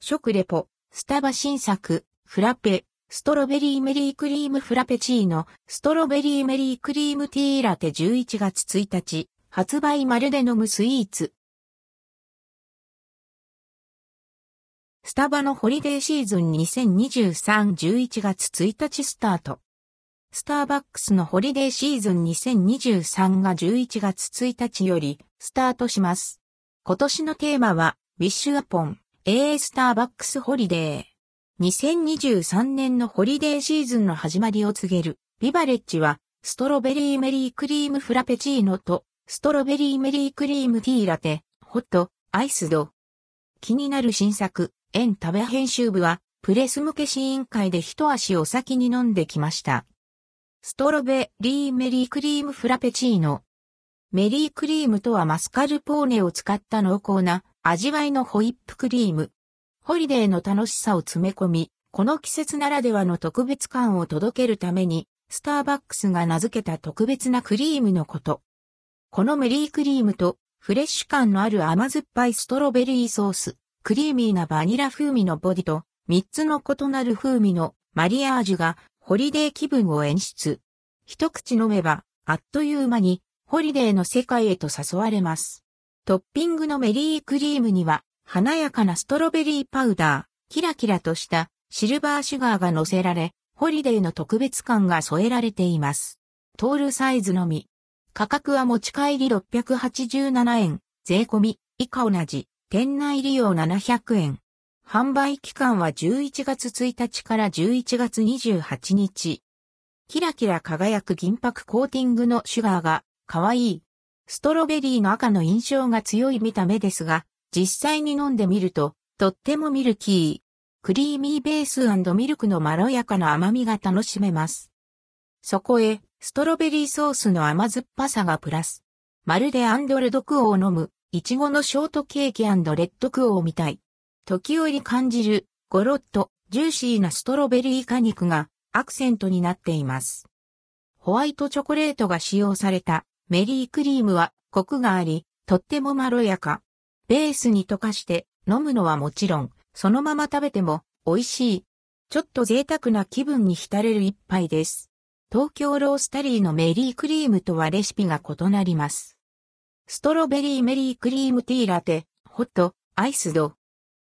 食レポ、スタバ新作、フラペ、ストロベリーメリークリームフラペチーノ、ストロベリーメリークリームティーラテ11月1日、発売まるで飲むスイーツ。スタバのホリデーシーズン2023-11月1日スタート。スターバックスのホリデーシーズン2023が11月1日よりスタートします。今年のテーマは、ウィッシュアポン、AA スターバックスホリデー。2023年のホリデーシーズンの始まりを告げる、ビバレッジは、ストロベリーメリークリームフラペチーノと、ストロベリーメリークリームティーラテ、ホット、アイスド。気になる新作、エンタベ編集部は、プレス向け試飲会で一足お先に飲んできました。ストロベリーメリークリームフラペチーノ。メリークリームとはマスカルポーネを使った濃厚な味わいのホイップクリーム。ホリデーの楽しさを詰め込み、この季節ならではの特別感を届けるために、スターバックスが名付けた特別なクリームのこと。このメリークリームとフレッシュ感のある甘酸っぱいストロベリーソース、クリーミーなバニラ風味のボディと3つの異なる風味のマリアージュがホリデー気分を演出。一口飲めば、あっという間に、ホリデーの世界へと誘われます。トッピングのメリークリームには、華やかなストロベリーパウダー、キラキラとしたシルバーシュガーが乗せられ、ホリデーの特別感が添えられています。トールサイズのみ。価格は持ち帰り687円、税込み、以下同じ、店内利用700円。販売期間は11月1日から11月28日。キラキラ輝く銀箔コーティングのシュガーが可愛い。ストロベリーの赤の印象が強い見た目ですが、実際に飲んでみると、とってもミルキー。クリーミーベースミルクのまろやかな甘みが楽しめます。そこへ、ストロベリーソースの甘酸っぱさがプラス。まるでアンドルドクオーを飲む、いちごのショートケーキレッドクオーみたい。時折感じる、ゴロッと、ジューシーなストロベリー果肉が、アクセントになっています。ホワイトチョコレートが使用されたメリークリームはコクがあり、とってもまろやか。ベースに溶かして飲むのはもちろん、そのまま食べても美味しい。ちょっと贅沢な気分に浸れる一杯です。東京ロースタリーのメリークリームとはレシピが異なります。ストロベリーメリークリームティーラテ、ホット、アイスド、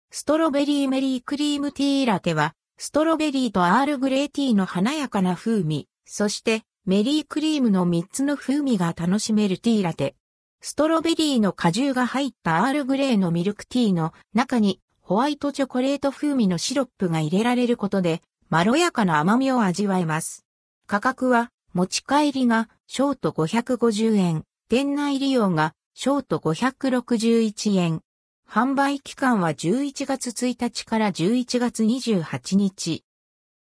ストロベリーメリークリームティーラテは、ストロベリーとアールグレーティーの華やかな風味、そしてメリークリームの3つの風味が楽しめるティーラテ。ストロベリーの果汁が入ったアールグレーのミルクティーの中にホワイトチョコレート風味のシロップが入れられることで、まろやかな甘みを味わえます。価格は持ち帰りがショート550円、店内利用がショート561円、販売期間は11月1日から11月28日。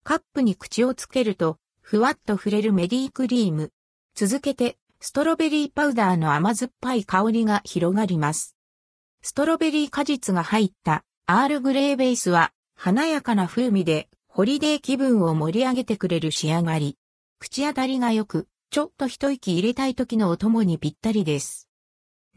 カップに口をつけると、ふわっと触れるメリークリーム。続けて、ストロベリーパウダーの甘酸っぱい香りが広がります。ストロベリー果実が入ったアールグレーベースは華やかな風味でホリデー気分を盛り上げてくれる仕上がり。口当たりが良く、ちょっと一息入れたい時のお供にぴったりです。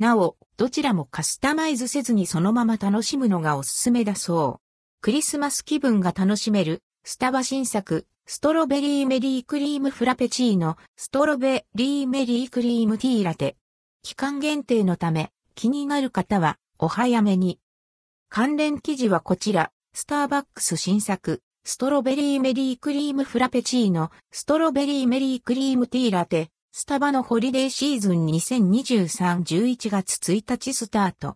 なお、どちらもカスタマイズせずにそのまま楽しむのがおすすめだそう。クリスマス気分が楽しめる、スタバ新作、ストロベリーメリークリームフラペチーノ、ストロベリーメリークリームティーラテ。期間限定のため、気になる方は、お早めに。関連記事はこちら、スターバックス新作、ストロベリーメリークリームフラペチーノ、ストロベリーメリークリームティーラテ、スタバのホリデーシーズン2023-11月1日スタート。